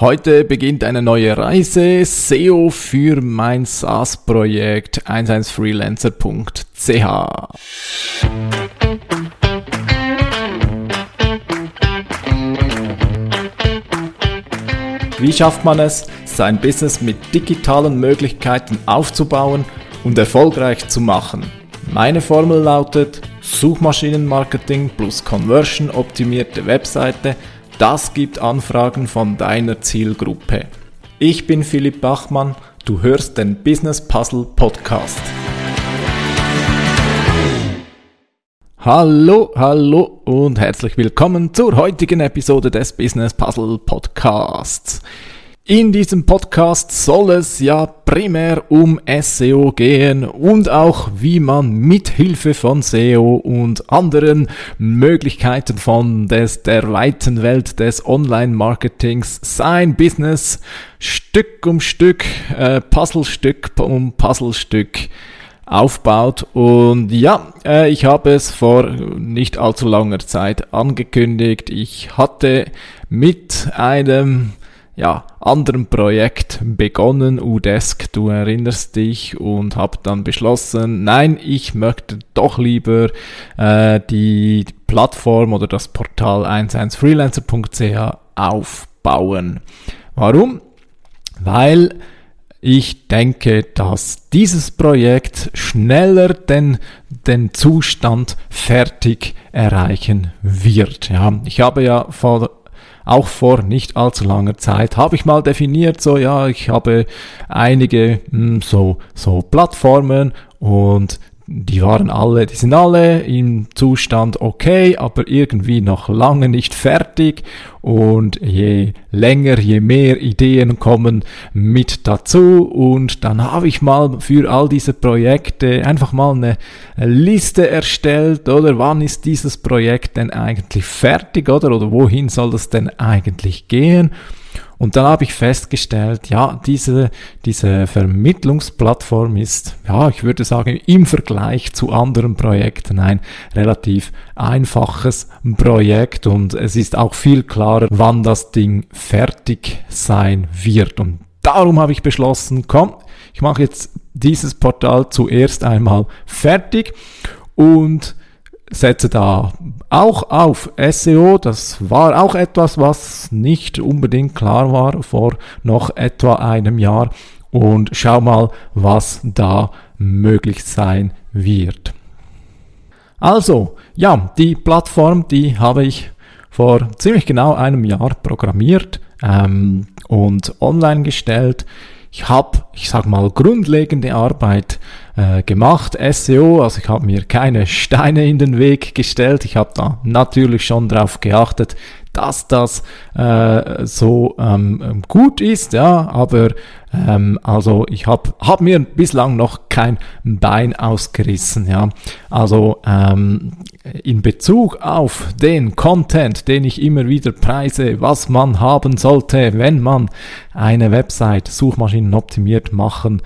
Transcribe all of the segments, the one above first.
Heute beginnt eine neue Reise, SEO für mein SaaS-Projekt 11freelancer.ch. Wie schafft man es, sein Business mit digitalen Möglichkeiten aufzubauen und erfolgreich zu machen? Meine Formel lautet Suchmaschinenmarketing plus Conversion optimierte Webseite – das gibt Anfragen von deiner Zielgruppe. Ich bin Philipp Bachmann, du hörst den Business Puzzle Podcast. Hallo, hallo und herzlich willkommen zur heutigen Episode des Business Puzzle Podcasts. In diesem Podcast soll es ja primär um SEO gehen und auch wie man mit Hilfe von SEO und anderen Möglichkeiten von des, der weiten Welt des Online-Marketings sein Business Stück um Stück, äh, Puzzlestück um Puzzlestück aufbaut. Und ja, äh, ich habe es vor nicht allzu langer Zeit angekündigt. Ich hatte mit einem ja, anderen Projekt begonnen, Udesk, du erinnerst dich, und habe dann beschlossen, nein, ich möchte doch lieber äh, die Plattform oder das Portal 11freelancer.ch aufbauen. Warum? Weil ich denke, dass dieses Projekt schneller den, den Zustand fertig erreichen wird. Ja, ich habe ja vor auch vor nicht allzu langer Zeit, habe ich mal definiert, so ja, ich habe einige mh, hm, so, so Plattformen und die waren alle, die sind alle im Zustand okay, aber irgendwie noch lange nicht fertig. Und je länger, je mehr Ideen kommen mit dazu. Und dann habe ich mal für all diese Projekte einfach mal eine Liste erstellt oder? Wann ist dieses Projekt denn eigentlich fertig oder? Oder wohin soll das denn eigentlich gehen? Und dann habe ich festgestellt, ja, diese, diese Vermittlungsplattform ist, ja, ich würde sagen, im Vergleich zu anderen Projekten ein relativ einfaches Projekt und es ist auch viel klarer, wann das Ding fertig sein wird. Und darum habe ich beschlossen, komm, ich mache jetzt dieses Portal zuerst einmal fertig und setze da auch auf SEO. Das war auch etwas, was nicht unbedingt klar war vor noch etwa einem Jahr. Und schau mal, was da möglich sein wird. Also, ja, die Plattform, die habe ich vor ziemlich genau einem Jahr programmiert ähm, und online gestellt. Ich habe, ich sag mal, grundlegende Arbeit äh, gemacht, SEO, also ich habe mir keine Steine in den Weg gestellt. Ich habe da natürlich schon darauf geachtet, dass das äh, so ähm, gut ist, ja, aber ähm, also ich habe hab mir bislang noch kein Bein ausgerissen, ja. Also ähm, in Bezug auf den Content, den ich immer wieder preise, was man haben sollte, wenn man eine Website suchmaschinenoptimiert machen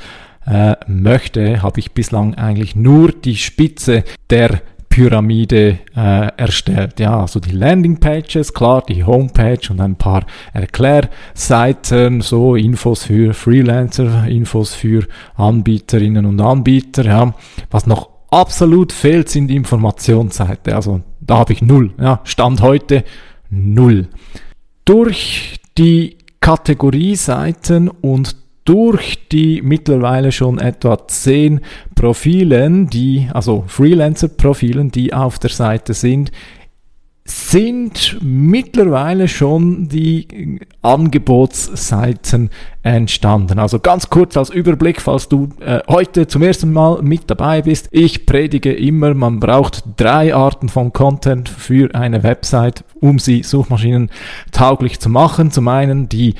äh, möchte, habe ich bislang eigentlich nur die Spitze der Pyramide äh, erstellt. Ja, also die Landingpages, klar, die Homepage und ein paar Erklärseiten, so Infos für Freelancer, Infos für Anbieterinnen und Anbieter. Ja, was noch absolut fehlt, sind die Informationsseite. Also da habe ich null. Ja, Stand heute null. Durch die Kategorieseiten und durch die mittlerweile schon etwa zehn Profilen, die, also Freelancer-Profilen, die auf der Seite sind, sind mittlerweile schon die Angebotsseiten entstanden. Also ganz kurz als Überblick, falls du äh, heute zum ersten Mal mit dabei bist. Ich predige immer, man braucht drei Arten von Content für eine Website, um sie Suchmaschinen tauglich zu machen. Zum einen die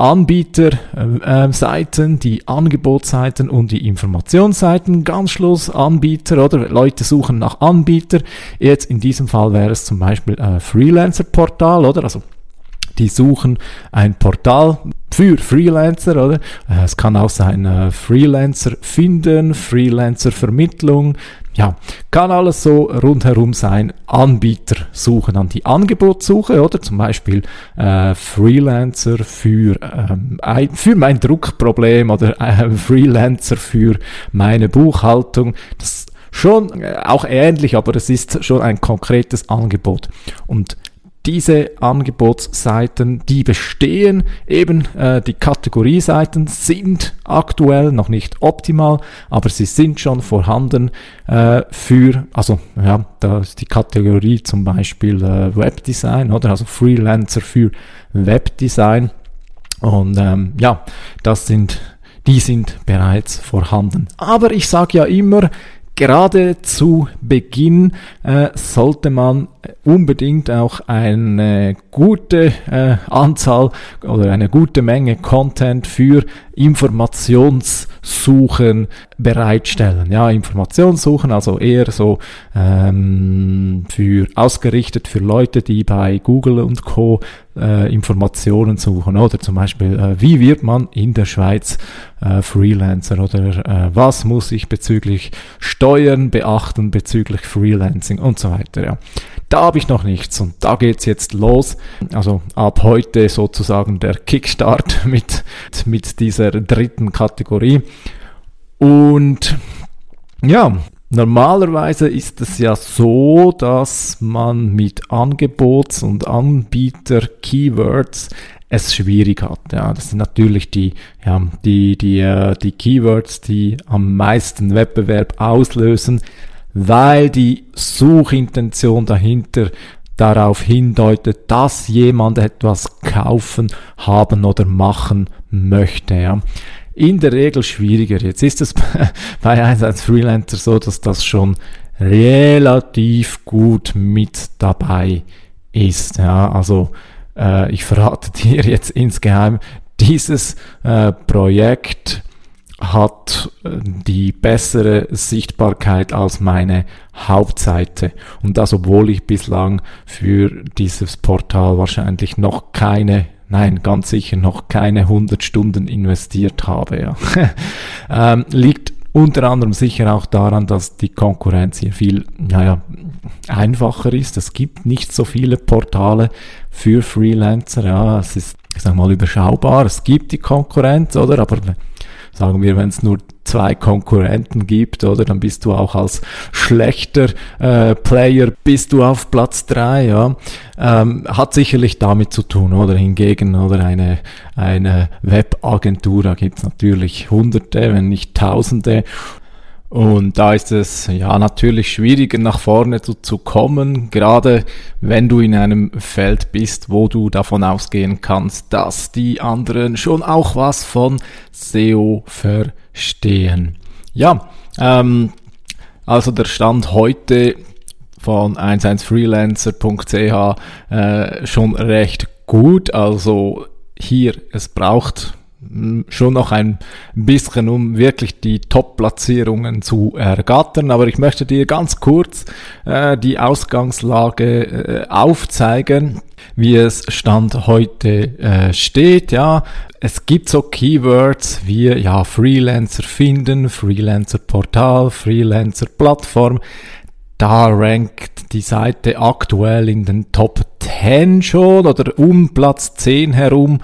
Anbieterseiten, äh, die Angebotsseiten und die Informationsseiten, ganz Schluss Anbieter oder Leute suchen nach Anbieter. Jetzt in diesem Fall wäre es zum Beispiel ein Freelancer-Portal, oder? Also die suchen ein Portal für Freelancer, oder? Äh, es kann auch sein äh, Freelancer finden, Freelancer Vermittlung, ja, kann alles so rundherum sein. Anbieter suchen an die Angebotssuche, oder? Zum Beispiel äh, Freelancer für, ähm, für mein Druckproblem oder äh, Freelancer für meine Buchhaltung. Das schon äh, auch ähnlich, aber es ist schon ein konkretes Angebot. Und diese Angebotsseiten, die bestehen, eben äh, die Kategorieseiten sind aktuell noch nicht optimal, aber sie sind schon vorhanden äh, für, also ja, da ist die Kategorie zum Beispiel äh, Webdesign oder also Freelancer für Webdesign und ähm, ja, das sind die sind bereits vorhanden. Aber ich sage ja immer, gerade zu Beginn äh, sollte man unbedingt auch eine gute äh, Anzahl oder eine gute Menge Content für Informationssuchen bereitstellen. Ja, Informationssuchen, also eher so ähm, für ausgerichtet für Leute, die bei Google und Co. Äh, Informationen suchen oder zum Beispiel, äh, wie wird man in der Schweiz äh, Freelancer oder äh, was muss ich bezüglich Steuern beachten bezüglich Freelancing und so weiter. Ja. Da habe ich noch nichts und da geht's jetzt los. Also ab heute sozusagen der Kickstart mit, mit dieser dritten Kategorie. Und ja, Normalerweise ist es ja so, dass man mit Angebots- und Anbieter-Keywords es schwierig hat. Ja, das sind natürlich die, ja, die, die, äh, die Keywords, die am meisten Wettbewerb auslösen weil die Suchintention dahinter darauf hindeutet, dass jemand etwas kaufen, haben oder machen möchte. Ja. In der Regel schwieriger. Jetzt ist es bei als Freelancer so, dass das schon relativ gut mit dabei ist. Ja. Also äh, ich verrate dir jetzt insgeheim, dieses äh, Projekt hat äh, die bessere Sichtbarkeit als meine Hauptseite. Und das, obwohl ich bislang für dieses Portal wahrscheinlich noch keine, nein, ganz sicher noch keine 100 Stunden investiert habe. Ja. ähm, liegt unter anderem sicher auch daran, dass die Konkurrenz hier viel, naja, einfacher ist. Es gibt nicht so viele Portale für Freelancer. Ja, es ist, ich sag mal, überschaubar. Es gibt die Konkurrenz, oder? Aber sagen wir, wenn es nur zwei Konkurrenten gibt, oder? Dann bist du auch als schlechter äh, Player bist du auf Platz drei, ja, ähm, hat sicherlich damit zu tun, oder? Hingegen, oder? Eine eine Webagentur, da gibt's natürlich Hunderte, wenn nicht Tausende und da ist es ja natürlich schwieriger nach vorne zu, zu, kommen, gerade wenn du in einem Feld bist, wo du davon ausgehen kannst, dass die anderen schon auch was von SEO verstehen. Ja, ähm, also der Stand heute von 11freelancer.ch äh, schon recht gut. Also hier, es braucht schon noch ein bisschen, um wirklich die Top-Platzierungen zu ergattern. Aber ich möchte dir ganz kurz äh, die Ausgangslage äh, aufzeigen, wie es Stand heute äh, steht. Ja, es gibt so Keywords wie ja Freelancer finden, Freelancer Portal, Freelancer Plattform. Da rankt die Seite aktuell in den Top 10 schon oder um Platz 10 herum.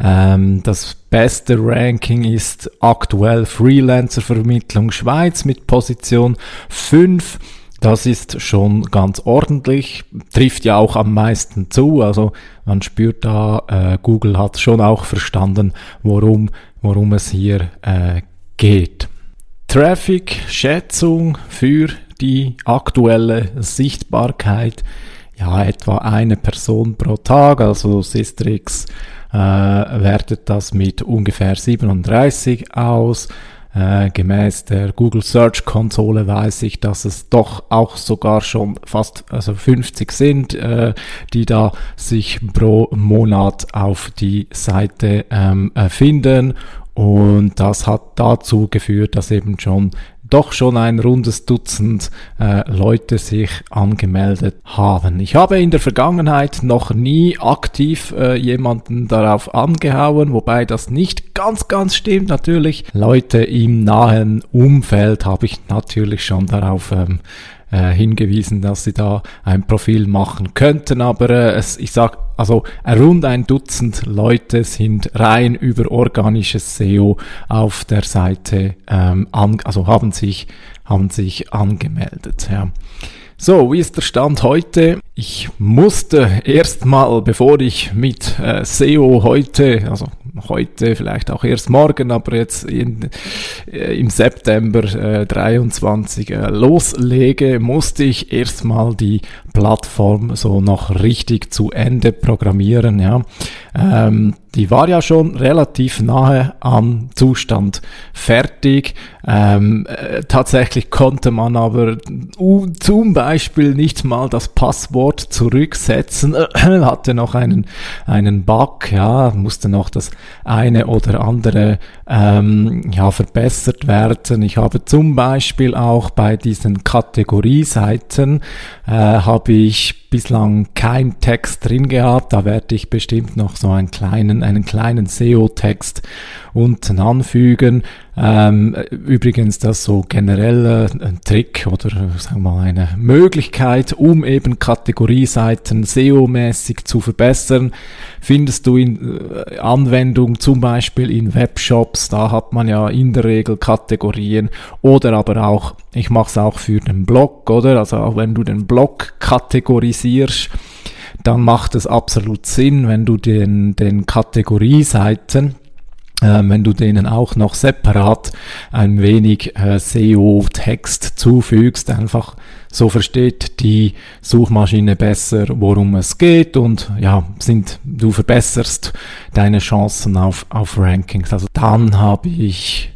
Ähm, das beste Ranking ist aktuell Freelancer-Vermittlung Schweiz mit Position 5. Das ist schon ganz ordentlich, trifft ja auch am meisten zu. Also man spürt da, äh, Google hat schon auch verstanden, worum, worum es hier äh, geht. Traffic-Schätzung für die aktuelle Sichtbarkeit ja, etwa eine Person pro Tag, also Sistrix äh, wertet das mit ungefähr 37 aus. Äh, gemäß der Google Search Konsole weiß ich, dass es doch auch sogar schon fast also 50 sind, äh, die da sich pro Monat auf die Seite ähm, finden. Und das hat dazu geführt, dass eben schon doch schon ein rundes Dutzend äh, Leute sich angemeldet haben. Ich habe in der Vergangenheit noch nie aktiv äh, jemanden darauf angehauen, wobei das nicht ganz, ganz stimmt. Natürlich, Leute im nahen Umfeld habe ich natürlich schon darauf ähm, äh, hingewiesen, dass sie da ein Profil machen könnten, aber äh, es, ich sag also rund ein Dutzend Leute sind rein über organisches SEO auf der Seite, ähm, an, also haben sich haben sich angemeldet. Ja. So, wie ist der Stand heute? Ich musste erstmal, bevor ich mit äh, SEO heute, also heute vielleicht auch erst morgen, aber jetzt in, äh, im September äh, 23 äh, loslege, musste ich erstmal die Plattform so noch richtig zu Ende programmieren. Ja. Ähm, die war ja schon relativ nahe am Zustand fertig. Ähm, äh, tatsächlich konnte man aber uh, zum Beispiel nicht mal das Passwort zurücksetzen, hatte noch einen, einen Bug, ja, musste noch das eine oder andere ähm, ja, verbessert werden. Ich habe zum Beispiel auch bei diesen Kategorieseiten äh, habe ich bislang kein Text drin gehabt. Da werde ich bestimmt noch so einen kleinen, einen kleinen SEO-Text unten anfügen. Ähm, übrigens, das so generell äh, ein Trick oder sagen wir mal eine Möglichkeit, um eben Kategorieseiten SEO-mäßig zu verbessern, findest du in äh, Anwendung zum Beispiel in Webshops. Da hat man ja in der Regel Kategorien oder aber auch, ich mache es auch für den Blog, oder? Also auch wenn du den Blog kategorisierst, dann macht es absolut Sinn, wenn du den, den Kategorieseiten äh, wenn du denen auch noch separat ein wenig äh, SEO-Text zufügst, einfach so versteht die Suchmaschine besser, worum es geht und ja, sind, du verbesserst deine Chancen auf, auf Rankings. Also dann habe ich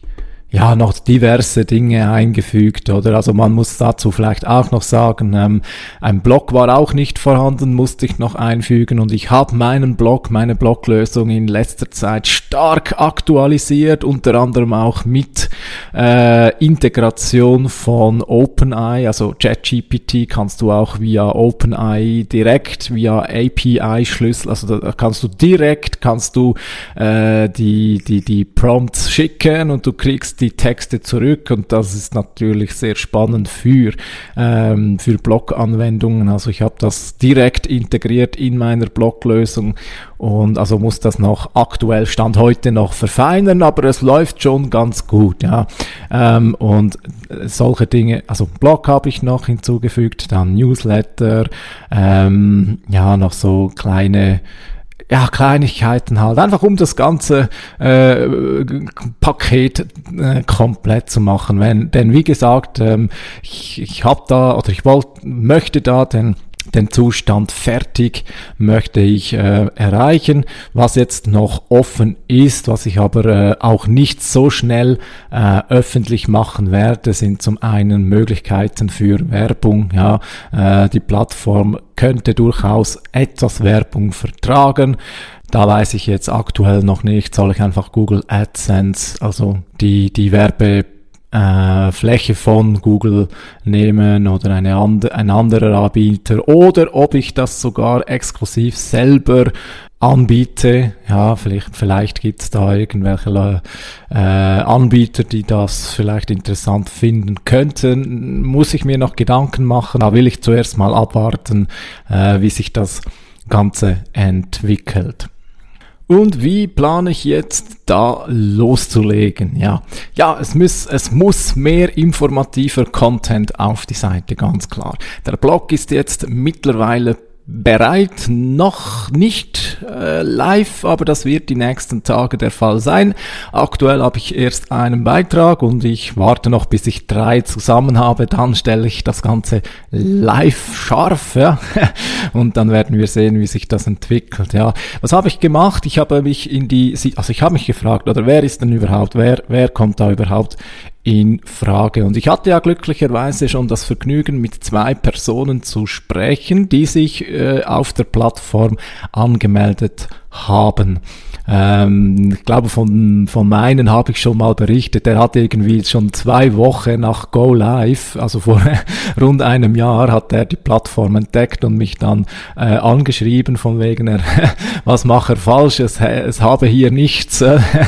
ja, noch diverse Dinge eingefügt, oder? Also man muss dazu vielleicht auch noch sagen, ähm, ein Blog war auch nicht vorhanden, musste ich noch einfügen und ich habe meinen Blog, meine Bloglösung in letzter Zeit stark aktualisiert, unter anderem auch mit äh, Integration von OpenEye, also ChatGPT kannst du auch via OpenEye direkt, via API-Schlüssel, also da kannst du direkt, kannst du äh, die, die, die Prompts schicken und du kriegst die die Texte zurück und das ist natürlich sehr spannend für, ähm, für Blog-Anwendungen. Also ich habe das direkt integriert in meiner Blog-Lösung und also muss das noch aktuell Stand heute noch verfeinern, aber es läuft schon ganz gut, ja. Ähm, und solche Dinge, also Blog habe ich noch hinzugefügt, dann Newsletter, ähm, ja, noch so kleine ja, Kleinigkeiten halt, einfach um das ganze äh, Paket äh, komplett zu machen. Wenn, denn wie gesagt, ähm, ich, ich habe da oder ich wollte, möchte da den den Zustand fertig möchte ich äh, erreichen. Was jetzt noch offen ist, was ich aber äh, auch nicht so schnell äh, öffentlich machen werde, sind zum einen Möglichkeiten für Werbung. Ja, äh, die Plattform könnte durchaus etwas Werbung vertragen. Da weiß ich jetzt aktuell noch nicht, soll ich einfach Google AdSense, also die, die Werbe äh, Fläche von Google nehmen oder eine and ein anderer Anbieter oder ob ich das sogar exklusiv selber anbiete. Ja, vielleicht, vielleicht gibt es da irgendwelche äh, Anbieter, die das vielleicht interessant finden könnten. Muss ich mir noch Gedanken machen. Da will ich zuerst mal abwarten, äh, wie sich das Ganze entwickelt. Und wie plane ich jetzt da loszulegen? Ja, ja, es muss, es muss mehr informativer Content auf die Seite, ganz klar. Der Blog ist jetzt mittlerweile bereit, noch nicht äh, live, aber das wird die nächsten Tage der Fall sein. Aktuell habe ich erst einen Beitrag und ich warte noch, bis ich drei zusammen habe, dann stelle ich das Ganze live scharf, ja, und dann werden wir sehen, wie sich das entwickelt, ja. Was habe ich gemacht? Ich habe mich in die, also ich habe mich gefragt, oder wer ist denn überhaupt, wer, wer kommt da überhaupt in Frage. Und ich hatte ja glücklicherweise schon das Vergnügen, mit zwei Personen zu sprechen, die sich äh, auf der Plattform angemeldet haben. Ähm, ich glaube von, von meinen habe ich schon mal berichtet, der hat irgendwie schon zwei Wochen nach Go Live, also vor rund einem Jahr hat er die Plattform entdeckt und mich dann äh, angeschrieben von wegen er, was mache er falsch, es, es habe hier nichts.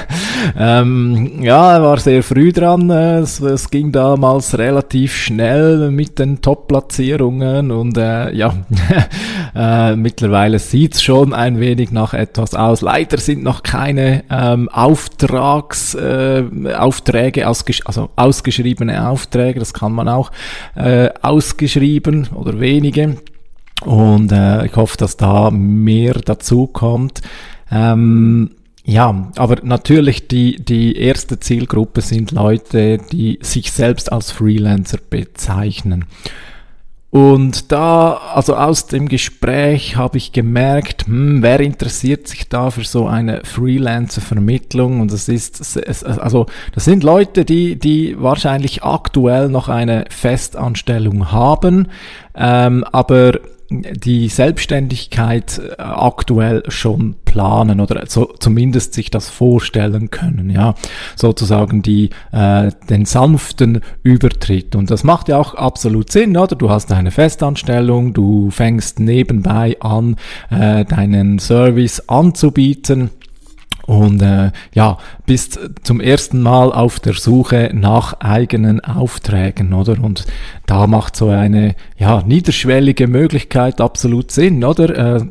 ähm, ja, er war sehr früh dran, es, es ging damals relativ schnell mit den Top-Platzierungen und äh, ja, äh, mittlerweile sieht's schon ein wenig nach etwas aus. Leider sind noch keine ähm, Auftrags, äh, Aufträge, ausgesch also ausgeschriebene Aufträge, das kann man auch äh, ausgeschrieben oder wenige. Und äh, ich hoffe, dass da mehr dazu kommt. Ähm, ja, aber natürlich die, die erste Zielgruppe sind Leute, die sich selbst als Freelancer bezeichnen. Und da, also aus dem Gespräch habe ich gemerkt, hm, wer interessiert sich da für so eine Freelancer-Vermittlung? Und das ist, also, das sind Leute, die, die wahrscheinlich aktuell noch eine Festanstellung haben, ähm, aber die Selbstständigkeit äh, aktuell schon planen oder so, zumindest sich das vorstellen können, ja, sozusagen die äh, den sanften Übertritt. Und das macht ja auch absolut Sinn, oder? Du hast eine Festanstellung, du fängst nebenbei an, äh, deinen Service anzubieten und äh, ja, bist zum ersten Mal auf der Suche nach eigenen Aufträgen, oder? Und da macht so eine ja niederschwellige Möglichkeit absolut Sinn, oder? Äh,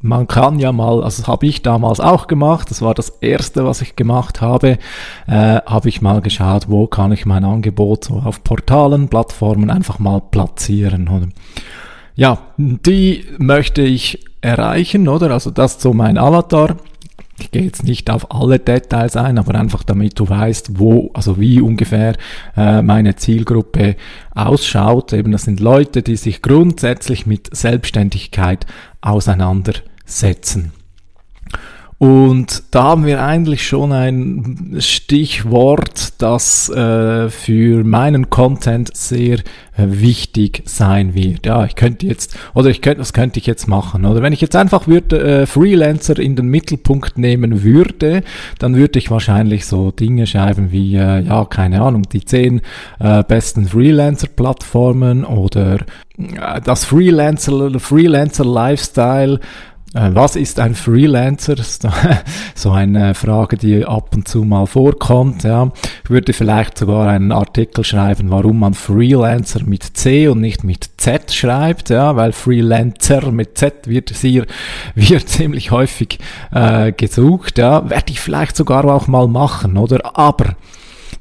man kann ja mal, also das habe ich damals auch gemacht, das war das erste, was ich gemacht habe, äh, habe ich mal geschaut, wo kann ich mein Angebot so auf Portalen, Plattformen einfach mal platzieren, oder? Ja, die möchte ich erreichen, oder? Also das so mein Avatar. Ich gehe jetzt nicht auf alle Details ein, aber einfach damit du weißt, wo, also wie ungefähr äh, meine Zielgruppe ausschaut. Eben, das sind Leute, die sich grundsätzlich mit Selbstständigkeit auseinandersetzen. Und da haben wir eigentlich schon ein Stichwort, das äh, für meinen Content sehr äh, wichtig sein wird. Ja, ich könnte jetzt, oder ich könnte, was könnte ich jetzt machen? Oder wenn ich jetzt einfach würde, äh, Freelancer in den Mittelpunkt nehmen würde, dann würde ich wahrscheinlich so Dinge schreiben wie, äh, ja, keine Ahnung, die zehn äh, besten Freelancer-Plattformen oder äh, das Freelancer, Freelancer Lifestyle äh, was ist ein Freelancer? so eine Frage, die ab und zu mal vorkommt. Ja. Ich würde vielleicht sogar einen Artikel schreiben, warum man Freelancer mit C und nicht mit Z schreibt, ja, weil Freelancer mit Z wird hier wird ziemlich häufig äh, gesucht. Ja. Werde ich vielleicht sogar auch mal machen, oder? Aber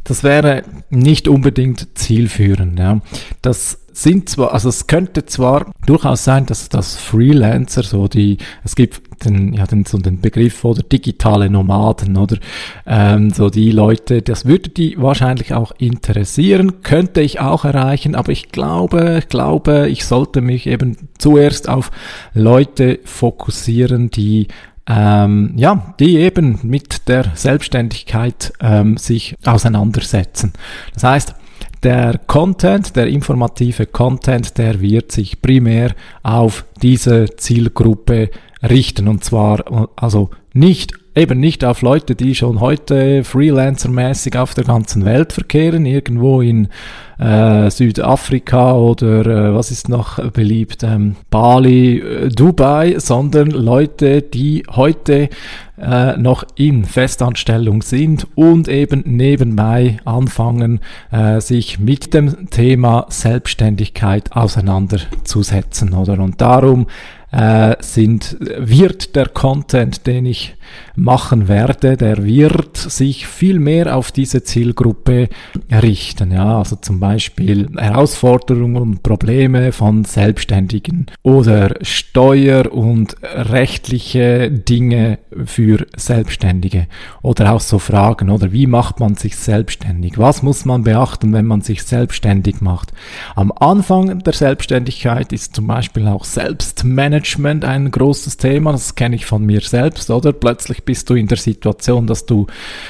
das wäre nicht unbedingt zielführend. Ja. Das sind zwar, also es könnte zwar durchaus sein, dass das Freelancer so die, es gibt den, ja, den, so den Begriff oder digitale Nomaden oder ähm, so die Leute, das würde die wahrscheinlich auch interessieren, könnte ich auch erreichen, aber ich glaube, ich glaube, ich sollte mich eben zuerst auf Leute fokussieren, die ähm, ja, die eben mit der Selbstständigkeit ähm, sich auseinandersetzen. Das heißt, der Content, der informative Content, der wird sich primär auf diese Zielgruppe richten und zwar also nicht eben nicht auf Leute, die schon heute freelancermäßig auf der ganzen Welt verkehren, irgendwo in äh, Südafrika oder äh, was ist noch beliebt, ähm, Bali, äh, Dubai, sondern Leute, die heute äh, noch in Festanstellung sind und eben nebenbei anfangen, äh, sich mit dem Thema Selbstständigkeit auseinanderzusetzen, oder? Und darum äh, sind, wird der Content, den ich machen werde, der wird sich viel mehr auf diese Zielgruppe richten. Ja, also zum Beispiel Herausforderungen und Probleme von Selbstständigen oder Steuer- und rechtliche Dinge für Selbstständige oder auch so Fragen oder wie macht man sich selbstständig? Was muss man beachten, wenn man sich selbstständig macht? Am Anfang der Selbstständigkeit ist zum Beispiel auch Selbstmanagement ein großes Thema. Das kenne ich von mir selbst, oder? Plötzlich bist du in der Situation, dass du,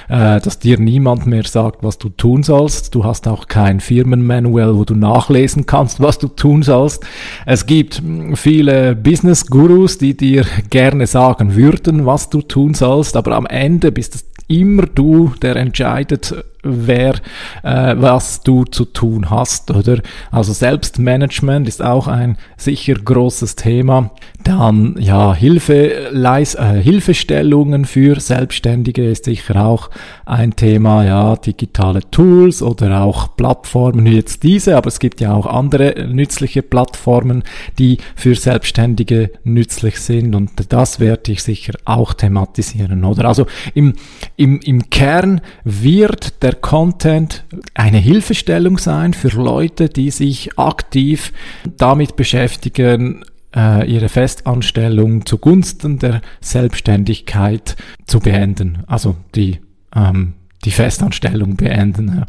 äh, dass dir niemand mehr sagt, was du tun sollst. Du hast auch kein Firmenmanual, wo du nachlesen kannst, was du tun sollst. Es gibt viele Business-Gurus, die dir gerne sagen würden, was du tun sollst, aber am Ende bist es immer du, der entscheidet, wer, äh, was du zu tun hast, oder? Also Selbstmanagement ist auch ein sicher großes Thema. Dann, ja, Hilfe, Leis, äh, Hilfestellungen für Selbstständige ist sicher auch ein Thema, ja, digitale Tools oder auch Plattformen wie jetzt diese, aber es gibt ja auch andere nützliche Plattformen, die für Selbstständige nützlich sind und das werde ich sicher auch thematisieren, oder? Also im, im, im Kern wird der Content eine Hilfestellung sein für Leute, die sich aktiv damit beschäftigen, äh, ihre Festanstellung zugunsten der Selbstständigkeit zu beenden. Also die, ähm, die Festanstellung beenden.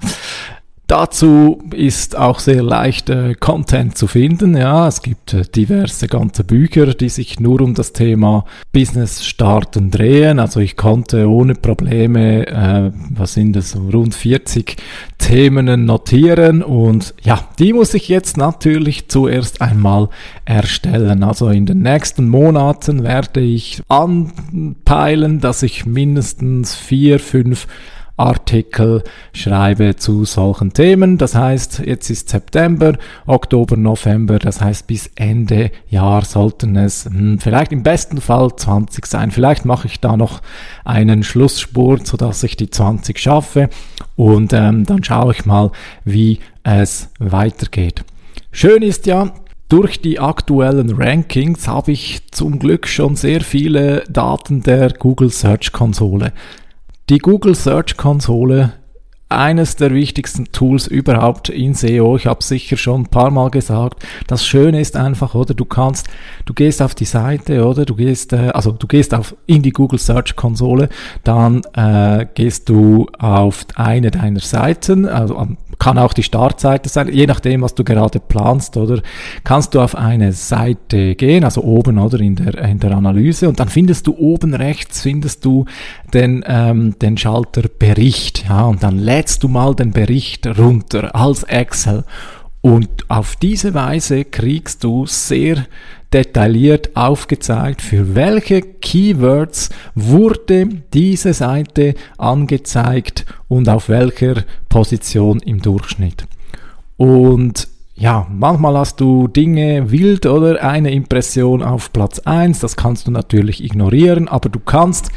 Dazu ist auch sehr leicht äh, Content zu finden. Ja, es gibt äh, diverse ganze Bücher, die sich nur um das Thema Business starten drehen. Also ich konnte ohne Probleme, äh, was sind das, rund 40 Themen notieren und ja, die muss ich jetzt natürlich zuerst einmal erstellen. Also in den nächsten Monaten werde ich anpeilen, dass ich mindestens vier, fünf Artikel schreibe zu solchen Themen. Das heißt, jetzt ist September, Oktober, November, das heißt bis Ende Jahr sollten es hm, vielleicht im besten Fall 20 sein. Vielleicht mache ich da noch einen Schlussspurt, sodass ich die 20 schaffe und ähm, dann schaue ich mal, wie es weitergeht. Schön ist ja, durch die aktuellen Rankings habe ich zum Glück schon sehr viele Daten der Google Search Konsole. Die Google Search Konsole, eines der wichtigsten Tools überhaupt in SEO. Ich habe sicher schon ein paar Mal gesagt. Das Schöne ist einfach, oder du kannst, du gehst auf die Seite, oder du gehst, äh, also du gehst auf in die Google Search Konsole, dann äh, gehst du auf eine deiner Seiten, also kann auch die Startseite sein, je nachdem, was du gerade planst, oder? Kannst du auf eine Seite gehen, also oben oder in der, in der Analyse und dann findest du oben rechts, findest du den, ähm, den Schalter Bericht, ja, und dann lädst du mal den Bericht runter als Excel und auf diese Weise kriegst du sehr detailliert aufgezeigt, für welche Keywords wurde diese Seite angezeigt und auf welcher Position im Durchschnitt. Und ja, manchmal hast du Dinge wild oder eine Impression auf Platz 1, das kannst du natürlich ignorieren, aber du kannst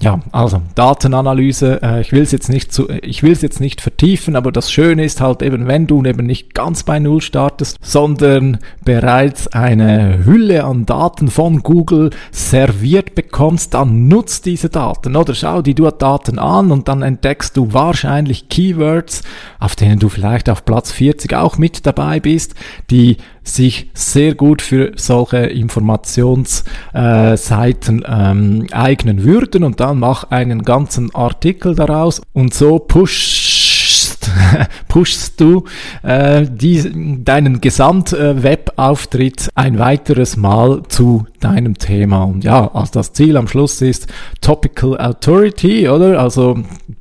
ja, also Datenanalyse, äh, ich will es jetzt nicht zu, ich will es jetzt nicht vertiefen, aber das Schöne ist halt eben, wenn du eben nicht ganz bei Null startest, sondern bereits eine Hülle an Daten von Google serviert bekommst, dann nutzt diese Daten oder? Schau die du Daten an und dann entdeckst du wahrscheinlich Keywords, auf denen du vielleicht auf Platz 40 auch mit dabei bist, die sich sehr gut für solche Informationsseiten äh, ähm, eignen würden. Und dann mach einen ganzen Artikel daraus und so pushst, pushst du äh, die, deinen Gesamt-Webauftritt ein weiteres Mal zu deinem Thema. Und ja, also das Ziel am Schluss ist Topical Authority, oder? Also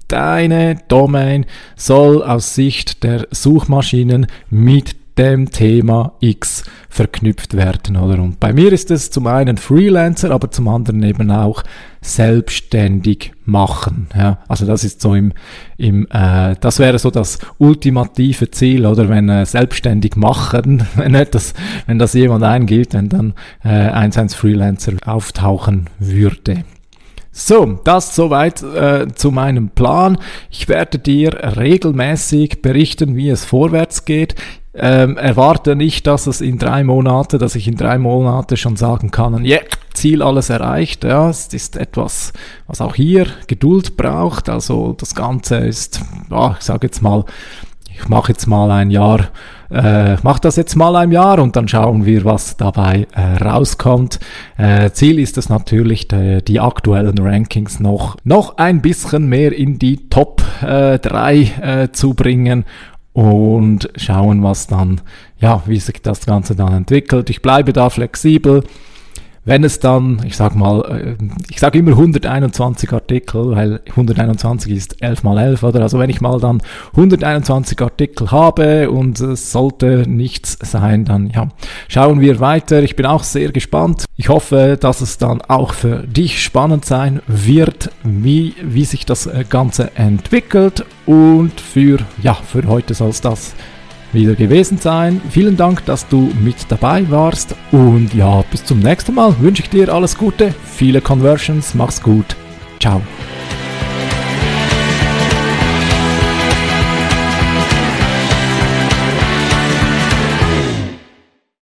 deine Domain soll aus Sicht der Suchmaschinen mit dem Thema X verknüpft werden, oder? Und bei mir ist es zum einen Freelancer, aber zum anderen eben auch selbstständig machen, ja? Also das ist so im, im äh, das wäre so das ultimative Ziel, oder? Wenn äh, selbstständig machen, wenn etwas, wenn das jemand eingibt, wenn dann äh, eins eins Freelancer auftauchen würde. So, das soweit äh, zu meinem Plan. Ich werde dir regelmäßig berichten, wie es vorwärts geht. Ähm, erwarte nicht, dass es in drei Monate, dass ich in drei Monate schon sagen kann, ja, yeah, Ziel alles erreicht. Ja, es ist etwas, was auch hier Geduld braucht. Also das Ganze ist, ja, ich sage jetzt mal, ich mache jetzt mal ein Jahr, äh, ich mache das jetzt mal ein Jahr und dann schauen wir, was dabei äh, rauskommt. Äh, Ziel ist es natürlich, die, die, aktuellen Rankings noch, noch ein bisschen mehr in die Top äh, 3 äh, zu bringen und schauen, was dann, ja, wie sich das Ganze dann entwickelt. Ich bleibe da flexibel. Wenn es dann, ich sag mal, äh, ich sage immer 121 Artikel, weil 121 ist 11 mal 11, oder? Also wenn ich mal dann 121 Artikel habe und es sollte nichts sein, dann ja, schauen wir weiter. Ich bin auch sehr gespannt. Ich hoffe, dass es dann auch für dich spannend sein wird, wie, wie sich das äh, Ganze entwickelt und für, ja, für heute soll es das wieder gewesen sein. Vielen Dank, dass du mit dabei warst und ja, bis zum nächsten Mal wünsche ich dir alles Gute, viele Conversions, mach's gut. Ciao.